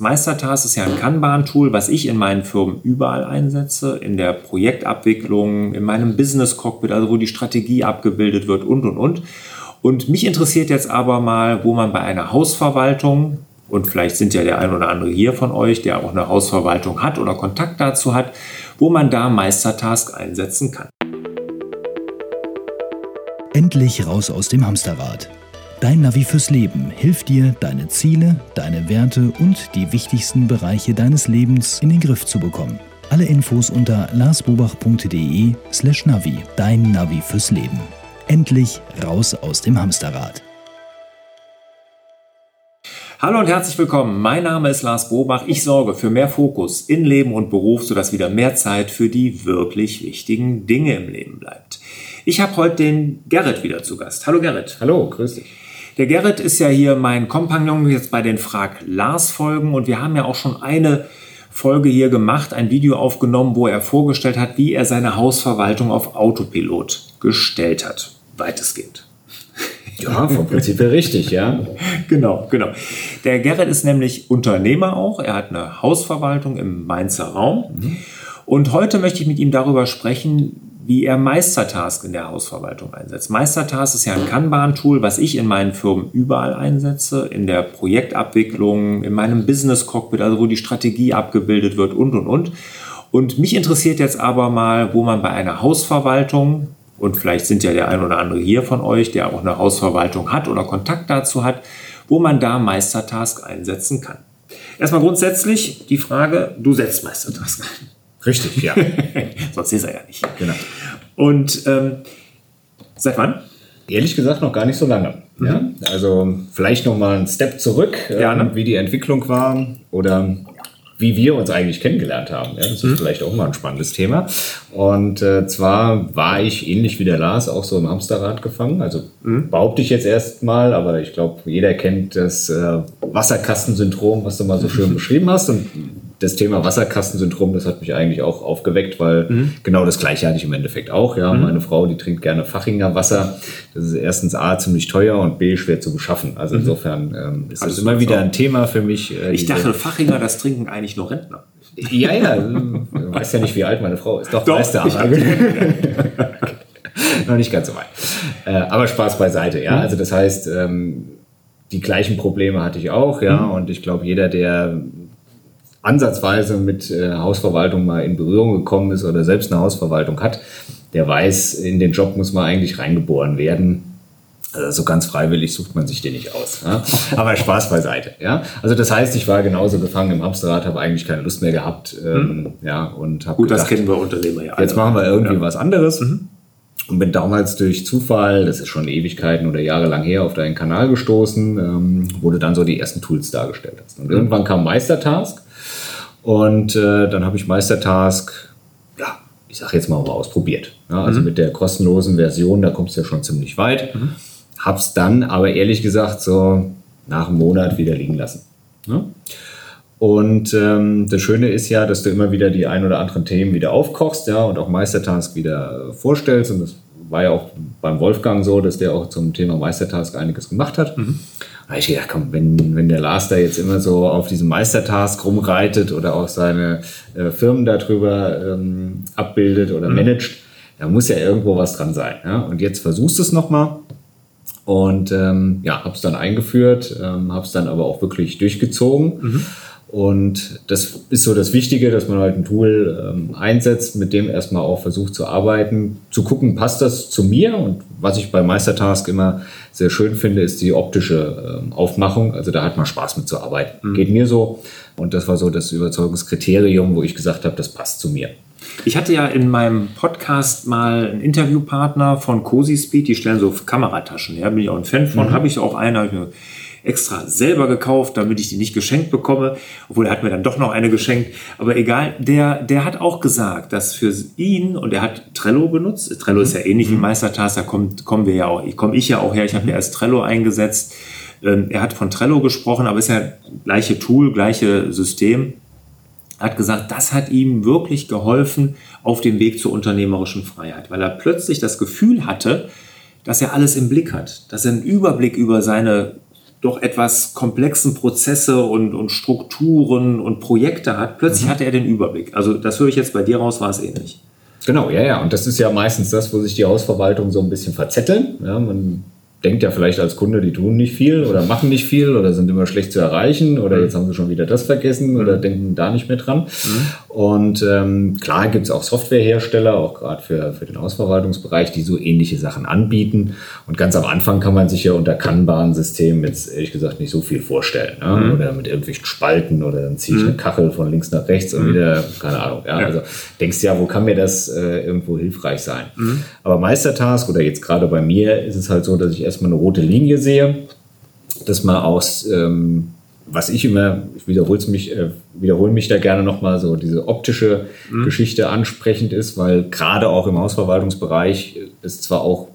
Meistertask ist ja ein Kanban-Tool, was ich in meinen Firmen überall einsetze, in der Projektabwicklung, in meinem Business-Cockpit, also wo die Strategie abgebildet wird und, und, und. Und mich interessiert jetzt aber mal, wo man bei einer Hausverwaltung, und vielleicht sind ja der ein oder andere hier von euch, der auch eine Hausverwaltung hat oder Kontakt dazu hat, wo man da Meistertask einsetzen kann. Endlich raus aus dem Hamsterrad. Dein Navi fürs Leben hilft dir, deine Ziele, deine Werte und die wichtigsten Bereiche deines Lebens in den Griff zu bekommen. Alle Infos unter larsbobach.de/slash Navi. Dein Navi fürs Leben. Endlich raus aus dem Hamsterrad. Hallo und herzlich willkommen. Mein Name ist Lars Bobach. Ich sorge für mehr Fokus in Leben und Beruf, sodass wieder mehr Zeit für die wirklich wichtigen Dinge im Leben bleibt. Ich habe heute den Gerrit wieder zu Gast. Hallo Gerrit. Hallo, grüß dich. Der Gerrit ist ja hier mein Kompagnon jetzt bei den Frag Lars Folgen und wir haben ja auch schon eine Folge hier gemacht, ein Video aufgenommen, wo er vorgestellt hat, wie er seine Hausverwaltung auf Autopilot gestellt hat. Weitestgehend. Ja, vom Prinzip her richtig, ja. genau, genau. Der Gerrit ist nämlich Unternehmer auch. Er hat eine Hausverwaltung im Mainzer Raum. Mhm. Und heute möchte ich mit ihm darüber sprechen, wie er Meistertask in der Hausverwaltung einsetzt. Meistertask ist ja ein Kanban-Tool, was ich in meinen Firmen überall einsetze, in der Projektabwicklung, in meinem Business-Cockpit, also wo die Strategie abgebildet wird und, und, und. Und mich interessiert jetzt aber mal, wo man bei einer Hausverwaltung, und vielleicht sind ja der ein oder andere hier von euch, der auch eine Hausverwaltung hat oder Kontakt dazu hat, wo man da Meistertask einsetzen kann. Erstmal grundsätzlich die Frage, du setzt Meistertask ein. Richtig, ja. Sonst ist er ja nicht. Genau. Und ähm, seit wann? Ehrlich gesagt noch gar nicht so lange. Mhm. Ja? Also vielleicht noch mal einen Step zurück, ja, ne? wie die Entwicklung war oder wie wir uns eigentlich kennengelernt haben. Ja, das ist mhm. vielleicht auch mal ein spannendes Thema. Und äh, zwar war ich ähnlich wie der Lars auch so im Hamsterrad gefangen. Also mhm. behaupte ich jetzt erstmal, aber ich glaube, jeder kennt das äh, Wasserkastensyndrom, was du mal so schön beschrieben hast. Und das Thema Wasserkastensyndrom, das hat mich eigentlich auch aufgeweckt, weil mhm. genau das Gleiche hatte ich im Endeffekt auch. Ja, mhm. meine Frau, die trinkt gerne Fachinger Wasser. Das ist erstens A, ziemlich teuer und B, schwer zu beschaffen. Also mhm. insofern ähm, ist also das immer wieder ein Thema für mich. Äh, ich dachte, Fachinger, das trinken eigentlich nur Rentner. Ja, ja, du weißt ja nicht, wie alt meine Frau ist. Doch, Doch weißt du aber. Noch nicht ganz so weit. Äh, aber Spaß beiseite, ja. Mhm. Also das heißt, ähm, die gleichen Probleme hatte ich auch, ja. Mhm. Und ich glaube, jeder, der ansatzweise mit äh, Hausverwaltung mal in Berührung gekommen ist oder selbst eine Hausverwaltung hat, der weiß, in den Job muss man eigentlich reingeboren werden. Also so ganz freiwillig sucht man sich den nicht aus. Ja? Aber Spaß beiseite. Ja? Also das heißt, ich war genauso gefangen im Hamsterrad, habe eigentlich keine Lust mehr gehabt. Ähm, mhm. ja, und hab Gut, gedacht, das kennen wir Unternehmer ja. Jetzt machen wir irgendwie ja. was anderes. Mhm. Und bin damals durch Zufall, das ist schon Ewigkeiten oder Jahre lang her, auf deinen Kanal gestoßen, ähm, wo du dann so die ersten Tools dargestellt hast. Und mhm. irgendwann kam Meistertask und äh, dann habe ich Meistertask, ja, ich sage jetzt mal, mal ausprobiert. Ja, also mhm. mit der kostenlosen Version, da kommst du ja schon ziemlich weit. Mhm. Hab's dann aber ehrlich gesagt so nach einem Monat wieder liegen lassen. Ja? Und ähm, das Schöne ist ja, dass du immer wieder die ein oder anderen Themen wieder aufkochst, ja, und auch Meistertask wieder vorstellst. Und das war ja auch beim Wolfgang so, dass der auch zum Thema Meistertask einiges gemacht hat. Mhm. Da habe ich gedacht, komm, wenn, wenn der Lars da jetzt immer so auf diesem Meistertask rumreitet oder auch seine äh, Firmen darüber ähm, abbildet oder mhm. managt, da muss ja irgendwo was dran sein. Ja? Und jetzt versuchst du es nochmal. Und ähm, ja, habe es dann eingeführt, ähm, habe es dann aber auch wirklich durchgezogen. Mhm. Und das ist so das Wichtige, dass man halt ein Tool ähm, einsetzt, mit dem erstmal auch versucht zu arbeiten, zu gucken, passt das zu mir? Und was ich bei Meistertask immer sehr schön finde, ist die optische ähm, Aufmachung. Also da hat man Spaß mit zu arbeiten. Mhm. Geht mir so. Und das war so das Überzeugungskriterium, wo ich gesagt habe, das passt zu mir. Ich hatte ja in meinem Podcast mal einen Interviewpartner von Cozy Speed, die stellen so Kamerataschen her, bin ich auch ein Fan von, mhm. habe ich auch eine, extra selber gekauft, damit ich die nicht geschenkt bekomme. Obwohl er hat mir dann doch noch eine geschenkt. Aber egal, der, der hat auch gesagt, dass für ihn, und er hat Trello benutzt. Trello ist ja ähnlich wie mhm. Meistertask, da kommt, kommen wir ja auch, komme ich ja auch her. Ich habe mir erst Trello eingesetzt. Ähm, er hat von Trello gesprochen, aber ist ja gleiche Tool, gleiche System. Hat gesagt, das hat ihm wirklich geholfen auf dem Weg zur unternehmerischen Freiheit, weil er plötzlich das Gefühl hatte, dass er alles im Blick hat, dass er einen Überblick über seine doch etwas komplexen Prozesse und, und Strukturen und Projekte hat, plötzlich mhm. hatte er den Überblick. Also das höre ich jetzt bei dir raus, war es ähnlich. Genau, ja, ja. Und das ist ja meistens das, wo sich die Hausverwaltung so ein bisschen verzetteln. Ja, man denkt ja vielleicht als Kunde, die tun nicht viel oder machen nicht viel oder sind immer schlecht zu erreichen oder mhm. jetzt haben sie schon wieder das vergessen oder mhm. denken da nicht mehr dran. Mhm. Und ähm, klar gibt es auch Softwarehersteller, auch gerade für, für den Hausverwaltungsbereich, die so ähnliche Sachen anbieten. Und ganz am Anfang kann man sich ja unter Kanban-Systemen jetzt ehrlich gesagt nicht so viel vorstellen. Ne? Mhm. Oder mit irgendwelchen Spalten oder dann ziehe ich eine mhm. Kachel von links nach rechts und mhm. wieder, keine Ahnung. Ja? ja. Also denkst ja, wo kann mir das äh, irgendwo hilfreich sein? Aber Meistertask oder jetzt gerade bei mir ist es halt so, dass ich erstmal eine rote Linie sehe, dass man aus, ähm, was ich immer, ich wiederhole mich, äh, wiederhole mich da gerne nochmal, so diese optische mhm. Geschichte ansprechend ist, weil gerade auch im Hausverwaltungsbereich ist zwar auch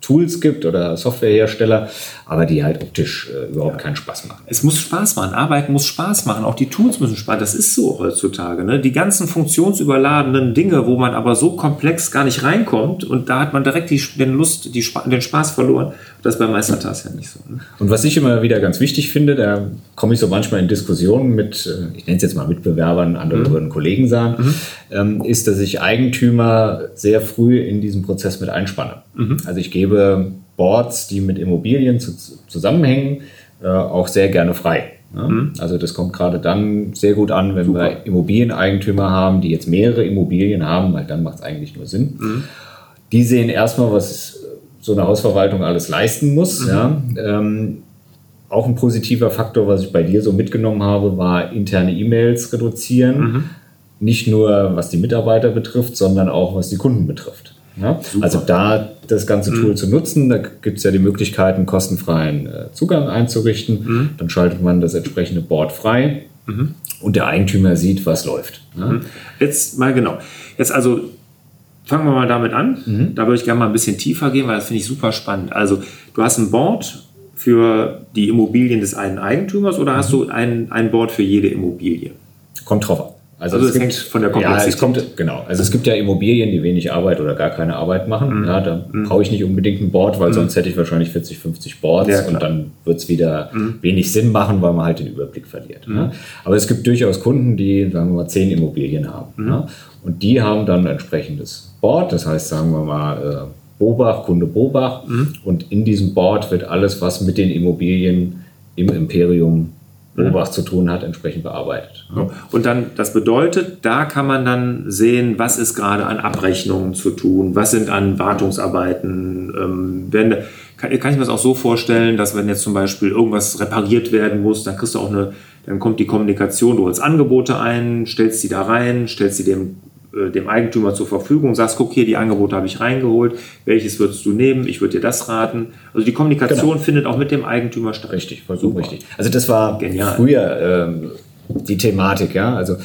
Tools gibt oder Softwarehersteller, aber die halt optisch äh, überhaupt ja. keinen Spaß machen. Es muss Spaß machen. Arbeiten muss Spaß machen. Auch die Tools müssen Spaß. Das ist so heutzutage. Ne? Die ganzen funktionsüberladenen Dinge, wo man aber so komplex gar nicht reinkommt und da hat man direkt die, den Lust, die, den Spaß verloren. Das ist bei Meistertas ja nicht so. Ne? Und was ich immer wieder ganz wichtig finde, da komme ich so manchmal in Diskussionen mit, äh, ich nenne es jetzt mal Mitbewerbern, anderen mhm. Kollegen sagen, mhm. ähm, ist, dass ich Eigentümer sehr früh in diesen Prozess mit einspanne. Mhm. Also ich gebe Boards, die mit Immobilien zu, zusammenhängen, äh, auch sehr gerne frei. Ja? Mhm. Also das kommt gerade dann sehr gut an, wenn Super. wir Immobilieneigentümer haben, die jetzt mehrere Immobilien haben, weil dann macht es eigentlich nur Sinn. Mhm. Die sehen erstmal, was so eine Hausverwaltung alles leisten muss. Mhm. Ja? Ähm, auch ein positiver Faktor, was ich bei dir so mitgenommen habe, war interne E-Mails reduzieren. Mhm. Nicht nur was die Mitarbeiter betrifft, sondern auch was die Kunden betrifft. Ja? Also da das ganze Tool mhm. zu nutzen, da gibt es ja die Möglichkeit, einen kostenfreien äh, Zugang einzurichten. Mhm. Dann schaltet man das entsprechende Board frei mhm. und der Eigentümer sieht, was läuft. Ja? Mhm. Jetzt mal genau. Jetzt also fangen wir mal damit an. Mhm. Da würde ich gerne mal ein bisschen tiefer gehen, weil das finde ich super spannend. Also du hast ein Board für die Immobilien des einen Eigentümers oder hast mhm. du ein, ein Board für jede Immobilie? Kommt drauf an. Also, also es, es hängt von der Komplexität. Ja, es kommt, genau. Also es gibt ja Immobilien, die wenig Arbeit oder gar keine Arbeit machen. Mhm. Ja, da mhm. brauche ich nicht unbedingt ein Board, weil mhm. sonst hätte ich wahrscheinlich 40, 50 Boards ja, und dann wird es wieder mhm. wenig Sinn machen, weil man halt den Überblick verliert. Mhm. Aber es gibt durchaus Kunden, die, sagen wir mal, zehn Immobilien haben. Ja. Und die haben dann ein entsprechendes Board. Das heißt, sagen wir mal, äh, Bobach, Kunde Bobach. Und in diesem Board wird alles, was mit den Immobilien im Imperium Obacht zu tun hat, entsprechend bearbeitet. Und dann, das bedeutet, da kann man dann sehen, was ist gerade an Abrechnungen zu tun, was sind an Wartungsarbeiten. Ähm, wenn, kann, kann ich mir das auch so vorstellen, dass wenn jetzt zum Beispiel irgendwas repariert werden muss, dann kriegst du auch eine, dann kommt die Kommunikation, du holst Angebote ein, stellst die da rein, stellst sie dem äh, dem Eigentümer zur Verfügung, sagst, guck hier, die Angebote habe ich reingeholt, welches würdest du nehmen, ich würde dir das raten. Also die Kommunikation genau. findet auch mit dem Eigentümer statt. Richtig, vollkommen richtig. Also das war Genial. früher ähm, die Thematik, ja. Also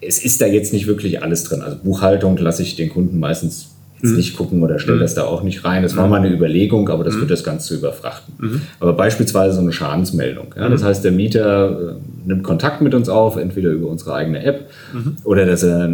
es ist da jetzt nicht wirklich alles drin. Also Buchhaltung lasse ich den Kunden meistens jetzt mhm. nicht gucken oder stelle mhm. das da auch nicht rein. Das war mhm. mal eine Überlegung, aber das mhm. wird das Ganze überfrachten. Mhm. Aber beispielsweise so eine Schadensmeldung. Ja, das mhm. heißt, der Mieter äh, nimmt Kontakt mit uns auf, entweder über unsere eigene App oder dass er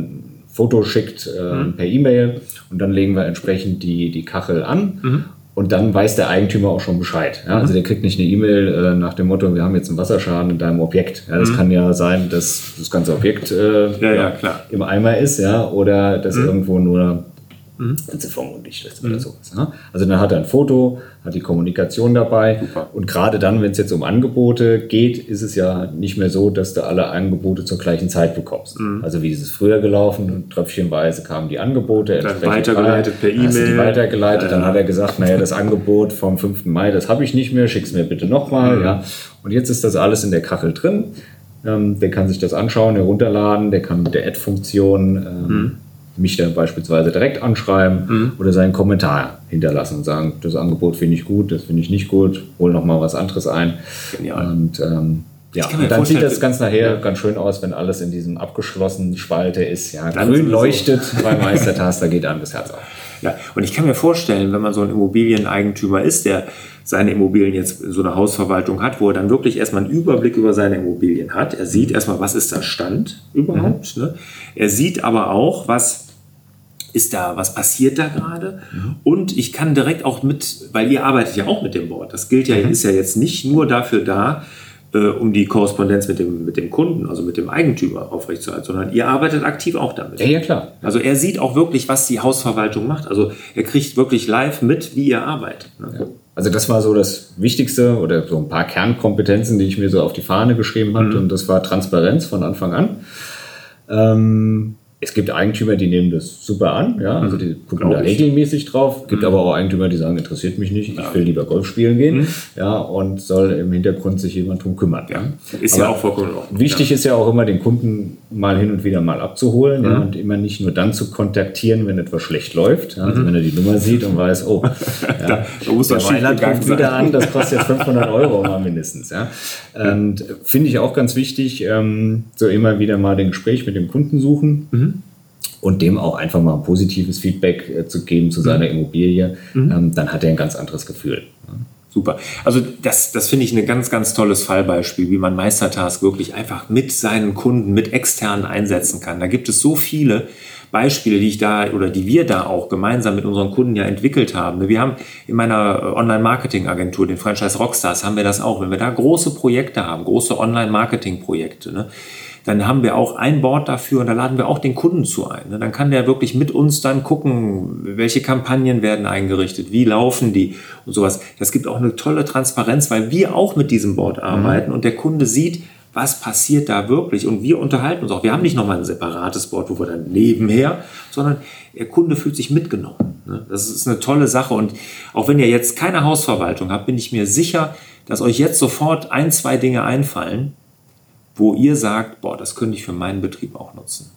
Foto schickt äh, mhm. per E-Mail und dann legen wir entsprechend die, die Kachel an. Mhm. Und dann weiß der Eigentümer auch schon Bescheid. Ja? Also mhm. der kriegt nicht eine E-Mail äh, nach dem Motto, wir haben jetzt einen Wasserschaden in deinem Objekt. Ja, das mhm. kann ja sein, dass das ganze Objekt äh, ja, ja, im Eimer ist, ja, oder dass mhm. irgendwo nur mhm. Zifferung nicht ist oder sowas. Ja? Also dann hat er ein Foto, hat die Kommunikation dabei. Super. Und gerade dann, wenn es jetzt um Angebote geht, ist es ja nicht mehr so, dass du alle Angebote zur gleichen Zeit bekommst. Mhm. Also wie ist es früher gelaufen und tröpfchenweise kamen die Angebote. Dann weitergeleitet per E-Mail. weitergeleitet. Ja, Dann hat er gesagt, naja, das Angebot vom 5. Mai, das habe ich nicht mehr, schick's mir bitte nochmal. Mhm. Ja. Und jetzt ist das alles in der Kachel drin. Ähm, der kann sich das anschauen, herunterladen, der kann mit der Add-Funktion ähm, mhm mich dann beispielsweise direkt anschreiben mhm. oder seinen Kommentar hinterlassen und sagen, das Angebot finde ich gut, das finde ich nicht gut, hol noch mal was anderes ein. Genial. Und ähm, ja, und dann sieht das ganz nachher ja. ganz schön aus, wenn alles in diesem abgeschlossenen Spalte ist. Ja, dann grün leuchtet beim Meistertaster, geht einem das Herz auf. Ja, und ich kann mir vorstellen, wenn man so ein Immobilieneigentümer ist, der seine Immobilien jetzt so eine Hausverwaltung hat, wo er dann wirklich erstmal einen Überblick über seine Immobilien hat. Er sieht erstmal, was ist der Stand überhaupt. Mhm. Ne? Er sieht aber auch, was ist da, was passiert da gerade? Mhm. Und ich kann direkt auch mit, weil ihr arbeitet ja auch mit dem Board. Das gilt ja, mhm. ist ja jetzt nicht nur dafür da, äh, um die Korrespondenz mit dem, mit dem Kunden, also mit dem Eigentümer aufrechtzuerhalten, sondern ihr arbeitet aktiv auch damit. Ja, ja, klar. Also er sieht auch wirklich, was die Hausverwaltung macht. Also er kriegt wirklich live mit, wie ihr arbeitet. Ne? Ja. Also das war so das Wichtigste oder so ein paar Kernkompetenzen, die ich mir so auf die Fahne geschrieben habe. Mhm. Und das war Transparenz von Anfang an. Ähm, es gibt Eigentümer, die nehmen das super an, ja, also die gucken da regelmäßig drauf. Gibt mhm. aber auch Eigentümer, die sagen, interessiert mich nicht, ich will lieber Golf spielen gehen, mhm. ja, und soll im Hintergrund sich jemand drum kümmern. Ja. Ist aber ja auch vollkommen Wichtig ja. ist ja auch immer, den Kunden mal hin und wieder mal abzuholen, mhm. ja, und immer nicht nur dann zu kontaktieren, wenn etwas schlecht läuft, ja, also mhm. wenn er die Nummer sieht und weiß, oh, ja, da, da muss der Weiland ruft wieder an, das kostet jetzt 500 Euro mal mindestens, ja. Und finde ich auch ganz wichtig, ähm, so immer wieder mal den Gespräch mit dem Kunden suchen. Und dem auch einfach mal ein positives Feedback äh, zu geben zu seiner mhm. Immobilie, mhm. ähm, dann hat er ein ganz anderes Gefühl. Super. Also das, das finde ich ein ganz, ganz tolles Fallbeispiel, wie man Meistertask wirklich einfach mit seinen Kunden, mit externen einsetzen kann. Da gibt es so viele Beispiele, die ich da oder die wir da auch gemeinsam mit unseren Kunden ja entwickelt haben. Wir haben in meiner äh, Online-Marketing-Agentur, den Franchise Rockstars, haben wir das auch. Wenn wir da große Projekte haben, große Online-Marketing-Projekte, ne, dann haben wir auch ein Board dafür und da laden wir auch den Kunden zu ein. Dann kann der wirklich mit uns dann gucken, welche Kampagnen werden eingerichtet, wie laufen die und sowas. Das gibt auch eine tolle Transparenz, weil wir auch mit diesem Board mhm. arbeiten mhm. und der Kunde sieht, was passiert da wirklich? Und wir unterhalten uns auch. Wir haben nicht nochmal ein separates Board, wo wir dann nebenher, sondern der Kunde fühlt sich mitgenommen. Ne? Das ist eine tolle Sache. Und auch wenn ihr jetzt keine Hausverwaltung habt, bin ich mir sicher, dass euch jetzt sofort ein, zwei Dinge einfallen, wo ihr sagt, boah, das könnte ich für meinen Betrieb auch nutzen.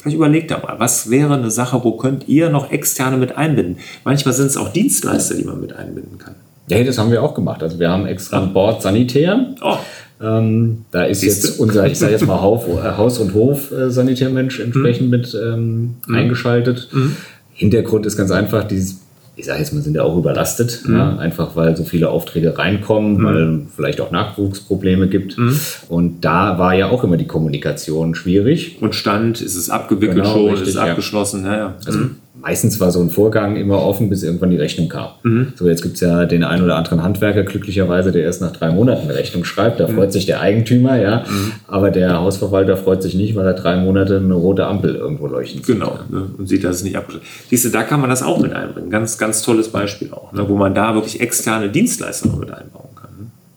Vielleicht überlegt da mal, was wäre eine Sache, wo könnt ihr noch externe mit einbinden? Manchmal sind es auch Dienstleister, die man mit einbinden kann. Ja, das haben wir auch gemacht. Also wir haben extra ein Board Sanitär. Oh. Ähm, da ist Siehste? jetzt unser, ich sage jetzt mal äh, Haus- und Hof-Sanitärmensch entsprechend mhm. mit ähm, mhm. eingeschaltet. Mhm. Hintergrund ist ganz einfach, dieses ich sage jetzt mal, sind ja auch überlastet, mhm. ja, einfach weil so viele Aufträge reinkommen, mhm. weil vielleicht auch Nachwuchsprobleme gibt. Mhm. Und da war ja auch immer die Kommunikation schwierig. Und stand, ist es abgewickelt genau, schon, richtig, ist es abgeschlossen, ja. ja. Also mhm meistens war so ein Vorgang immer offen, bis irgendwann die Rechnung kam. Mhm. So, jetzt gibt es ja den einen oder anderen Handwerker glücklicherweise, der erst nach drei Monaten eine Rechnung schreibt. Da mhm. freut sich der Eigentümer, ja. Mhm. Aber der Hausverwalter freut sich nicht, weil er drei Monate eine rote Ampel irgendwo leuchten sieht. Genau, ne? und sieht, dass es nicht abgeschlossen ist. Siehst du, da kann man das auch mit einbringen. Ganz, ganz tolles Beispiel auch, ne? wo man da wirklich externe Dienstleister mit einbauen kann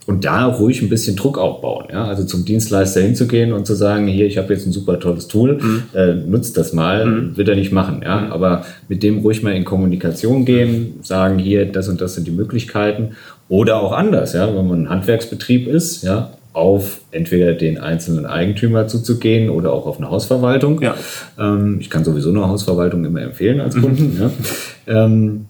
und da ruhig ein bisschen Druck aufbauen. Ja? Also zum Dienstleister hinzugehen und zu sagen, hier, ich habe jetzt ein super tolles Tool, mhm. äh, nutzt das mal, mhm. wird er nicht machen. Ja? Mhm. Aber mit dem ruhig mal in Kommunikation gehen, sagen, hier, das und das sind die Möglichkeiten. Oder auch anders, ja? wenn man ein Handwerksbetrieb ist, ja, auf entweder den einzelnen Eigentümer zuzugehen oder auch auf eine Hausverwaltung. Ja. Ähm, ich kann sowieso eine Hausverwaltung immer empfehlen als Kunden. Mhm. Ja. Ähm,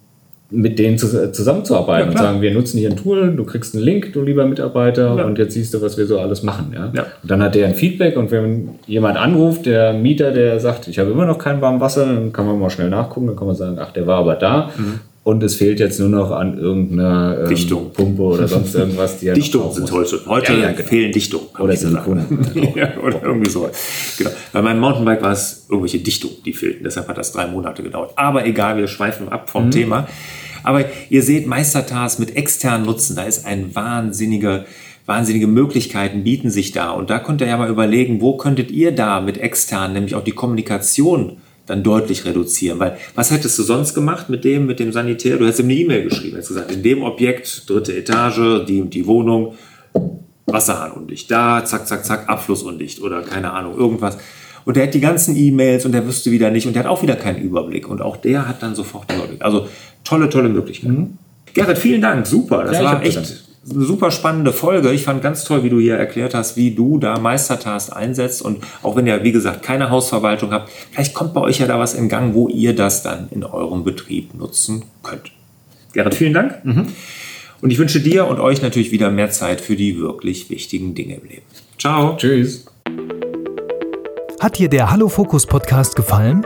mit denen zusammenzuarbeiten ja, und sagen, wir nutzen hier ein Tool, du kriegst einen Link, du lieber Mitarbeiter, ja. und jetzt siehst du, was wir so alles machen. Ja? ja? Und dann hat der ein Feedback und wenn jemand anruft, der Mieter, der sagt, ich habe immer noch kein warmes Wasser, dann kann man mal schnell nachgucken, dann kann man sagen, ach, der war aber da. Mhm. Und es fehlt jetzt nur noch an irgendeiner ähm, Dichtung. Pumpe oder sonst irgendwas. Die Dichtungen sind heute. Heute ja, ja, genau. fehlen Dichtungen. Oder Silikone. ja, oder irgendwie so. Genau. Bei meinem Mountainbike war es irgendwelche Dichtungen, die fehlten. Deshalb hat das drei Monate gedauert. Aber egal, wir schweifen ab vom mhm. Thema. Aber ihr seht, Meistertas mit externen Nutzen, da ist ein wahnsinniger wahnsinnige Möglichkeiten bieten sich da. Und da könnt ihr ja mal überlegen, wo könntet ihr da mit externen, nämlich auch die Kommunikation dann deutlich reduzieren. Weil was hättest du sonst gemacht mit dem, mit dem Sanitär? Du hättest ihm eine E-Mail geschrieben, hättest gesagt, in dem Objekt, dritte Etage, die und die Wohnung, Wasserhahn undicht, da, zack, zack, zack, Abfluss undicht oder keine Ahnung, irgendwas. Und der hat die ganzen E-Mails und der wüsste wieder nicht und der hat auch wieder keinen Überblick. Und auch der hat dann sofort den Überblick. Also tolle, tolle Möglichkeit. Mhm. Gerrit, vielen Dank. Super. Das ja, war echt eine super spannende Folge. Ich fand ganz toll, wie du hier erklärt hast, wie du da Meistertask einsetzt. Und auch wenn ihr, wie gesagt, keine Hausverwaltung habt, vielleicht kommt bei euch ja da was in Gang, wo ihr das dann in eurem Betrieb nutzen könnt. Gerrit, vielen Dank. Mhm. Und ich wünsche dir und euch natürlich wieder mehr Zeit für die wirklich wichtigen Dinge im Leben. Ciao. Tschüss. Hat dir der Hallo Fokus Podcast gefallen?